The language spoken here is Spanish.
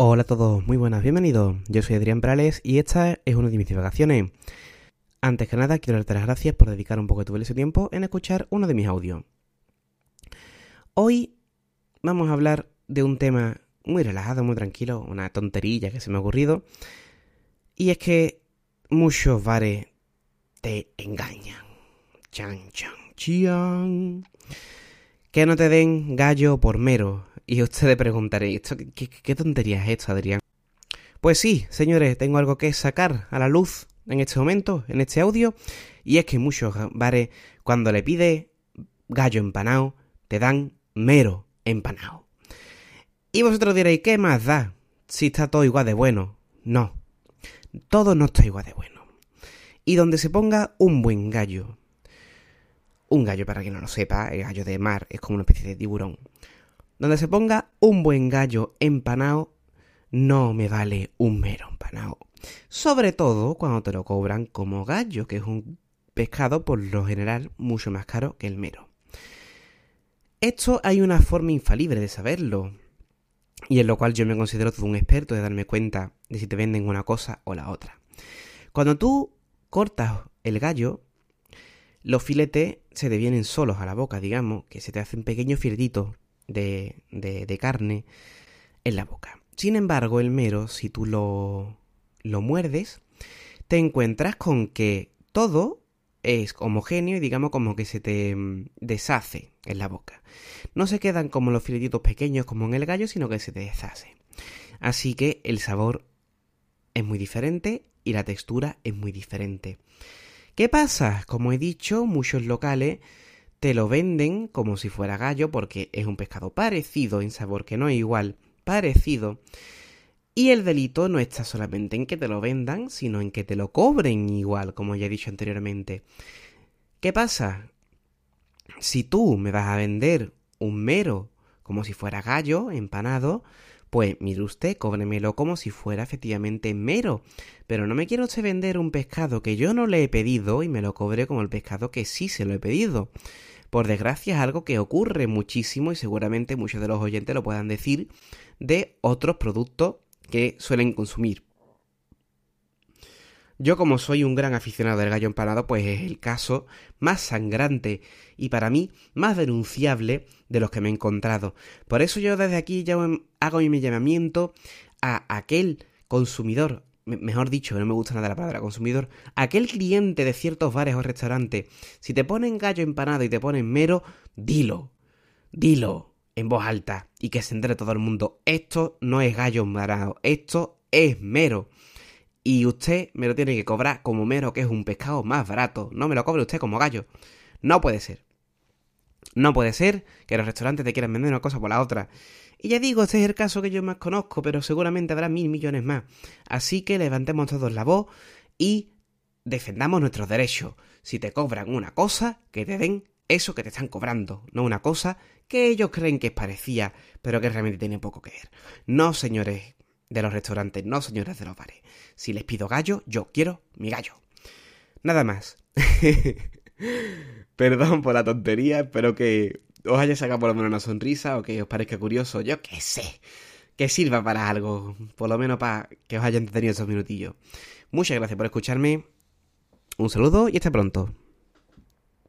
Hola a todos, muy buenas, bienvenidos. Yo soy Adrián Prales y esta es una de mis divagaciones. Antes que nada, quiero darte las gracias por dedicar un poco de tu valioso tiempo en escuchar uno de mis audios. Hoy vamos a hablar de un tema muy relajado, muy tranquilo, una tonterilla que se me ha ocurrido. Y es que muchos bares te engañan. Chan, chan, chan. Que no te den gallo por mero. Y ustedes preguntaréis, ¿esto, qué, tontería es esto, Adrián? Pues sí, señores, tengo algo que sacar a la luz en este momento, en este audio, y es que muchos bares, cuando le pide gallo empanado, te dan mero empanado. Y vosotros diréis, ¿qué más da? Si está todo igual de bueno. No, todo no está igual de bueno. Y donde se ponga un buen gallo. Un gallo, para quien no lo sepa, el gallo de mar es como una especie de tiburón. Donde se ponga un buen gallo empanado, no me vale un mero empanado. Sobre todo cuando te lo cobran como gallo, que es un pescado por lo general mucho más caro que el mero. Esto hay una forma infalible de saberlo, y en lo cual yo me considero todo un experto de darme cuenta de si te venden una cosa o la otra. Cuando tú cortas el gallo, los filetes se te vienen solos a la boca, digamos, que se te hacen pequeños filetitos de, de, carne en la boca. Sin embargo, el mero, si tú lo, lo muerdes, te encuentras con que todo es homogéneo y digamos como que se te mm, deshace en la boca. No se quedan como los filetitos pequeños como en el gallo, sino que se te deshace. Así que el sabor es muy diferente y la textura es muy diferente. ¿Qué pasa? Como he dicho, muchos locales te lo venden como si fuera gallo porque es un pescado parecido en sabor, que no es igual, parecido. Y el delito no está solamente en que te lo vendan, sino en que te lo cobren igual, como ya he dicho anteriormente. ¿Qué pasa? Si tú me vas a vender un mero como si fuera gallo, empanado, pues mire usted, cóbremelo como si fuera efectivamente mero. Pero no me quiero usted vender un pescado que yo no le he pedido y me lo cobre como el pescado que sí se lo he pedido. Por desgracia es algo que ocurre muchísimo y seguramente muchos de los oyentes lo puedan decir de otros productos que suelen consumir. Yo como soy un gran aficionado del gallo empanado, pues es el caso más sangrante y para mí más denunciable de los que me he encontrado. Por eso yo desde aquí ya hago mi llamamiento a aquel consumidor, mejor dicho, no me gusta nada la palabra consumidor, aquel cliente de ciertos bares o restaurantes, si te ponen gallo empanado y te ponen mero, dilo, dilo en voz alta y que se entere todo el mundo, esto no es gallo empanado, esto es mero. Y usted me lo tiene que cobrar como mero, que es un pescado más barato. No me lo cobre usted como gallo. No puede ser. No puede ser que los restaurantes te quieran vender una cosa por la otra. Y ya digo, este es el caso que yo más conozco, pero seguramente habrá mil millones más. Así que levantemos todos la voz y defendamos nuestros derechos. Si te cobran una cosa, que te den eso que te están cobrando, no una cosa que ellos creen que es parecida, pero que realmente tiene poco que ver. No, señores de los restaurantes, no, señores de los bares. Si les pido gallo, yo quiero mi gallo. Nada más. Perdón por la tontería, espero que os haya sacado por lo menos una sonrisa o que os parezca curioso, yo qué sé, que sirva para algo, por lo menos para que os haya entretenido esos minutillos. Muchas gracias por escucharme, un saludo y hasta pronto.